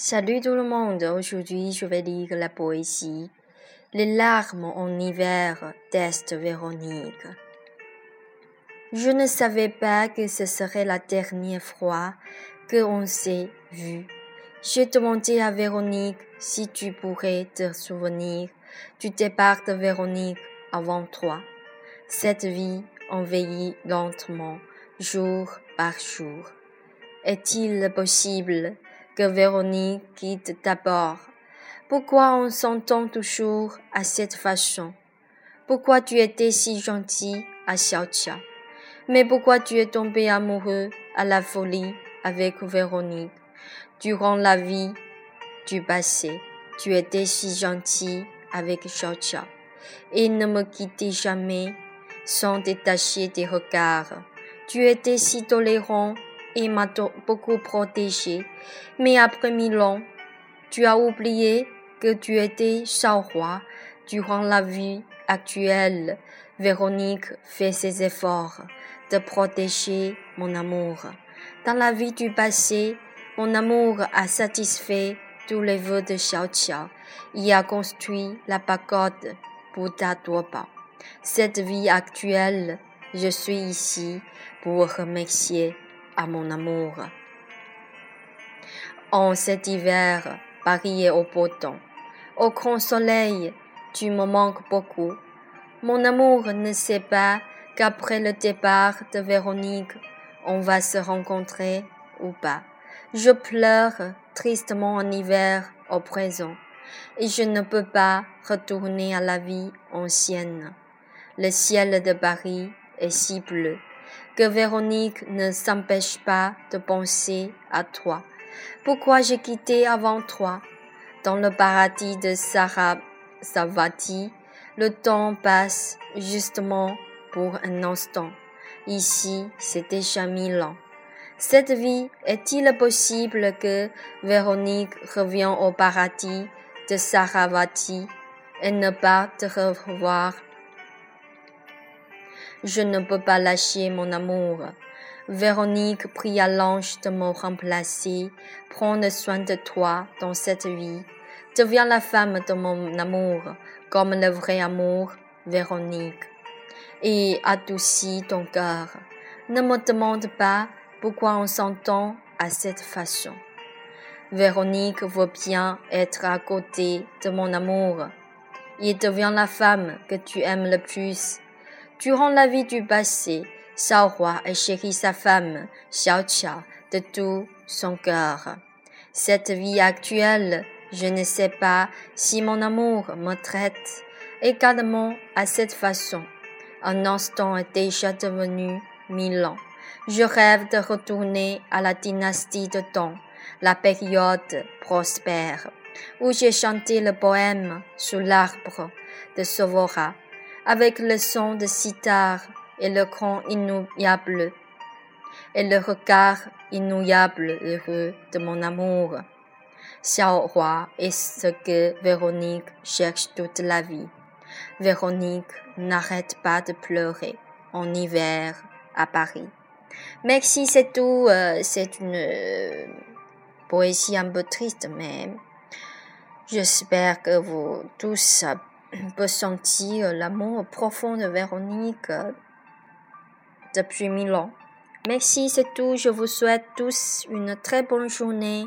Salut tout le monde, aujourd'hui je vais lire la poésie Les larmes en hiver d'Est Véronique. Je ne savais pas que ce serait la dernière fois que on s'est vu. J'ai demandé à Véronique si tu pourrais te souvenir du départ de Véronique avant toi. Cette vie envahit lentement, jour par jour. Est-il possible que Véronique quitte d'abord. Pourquoi on s'entend toujours à cette façon? Pourquoi tu étais si gentil à Xiaoqia Mais pourquoi tu es tombé amoureux à la folie avec Véronique? Durant la vie du passé, tu étais si gentil avec Xiaoqia et ne me quittais jamais sans détacher des regards. Tu étais si tolérant et m'a beaucoup protégé. Mais après mille ans, tu as oublié que tu étais roi durant la vie actuelle. Véronique fait ses efforts de protéger mon amour. Dans la vie du passé, mon amour a satisfait tous les vœux de Xiao Qiao. Il a construit la pagode Bouddha Duoba. Cette vie actuelle, je suis ici pour remercier mon amour. En cet hiver, Paris est au beau temps. Au grand soleil, tu me manques beaucoup. Mon amour ne sait pas qu'après le départ de Véronique, on va se rencontrer ou pas. Je pleure tristement en hiver au présent et je ne peux pas retourner à la vie ancienne. Le ciel de Paris est si bleu que Véronique ne s'empêche pas de penser à toi. Pourquoi j'ai quitté avant toi? Dans le paradis de Sarah Savati, le temps passe justement pour un instant. Ici, c'est déjà mille ans. Cette vie, est-il possible que Véronique revienne au paradis de Saravati et ne pas te revoir je ne peux pas lâcher mon amour. Véronique pria l'ange de me remplacer, prendre soin de toi dans cette vie. Deviens la femme de mon amour, comme le vrai amour, Véronique. Et adoucis ton cœur. Ne me demande pas pourquoi on s'entend à cette façon. Véronique veut bien être à côté de mon amour. Il devient la femme que tu aimes le plus Durant la vie du passé, Xiaohua a chéri sa femme, Xiao Qiao, de tout son cœur. Cette vie actuelle, je ne sais pas si mon amour me traite également à cette façon. Un instant est déjà devenu mille ans. Je rêve de retourner à la dynastie de Tang, la période prospère, où j'ai chanté le poème sous l'arbre de Sovora avec le son de sitar et le cran inouïable et le regard inouïable heureux de mon amour. Xiao Hua est ce que Véronique cherche toute la vie. Véronique n'arrête pas de pleurer en hiver à Paris. Merci, c'est tout. Euh, c'est une euh, poésie un peu triste, mais j'espère que vous tous peut sentir l'amour profond de Véronique depuis mille ans. Merci, c'est tout. Je vous souhaite tous une très bonne journée.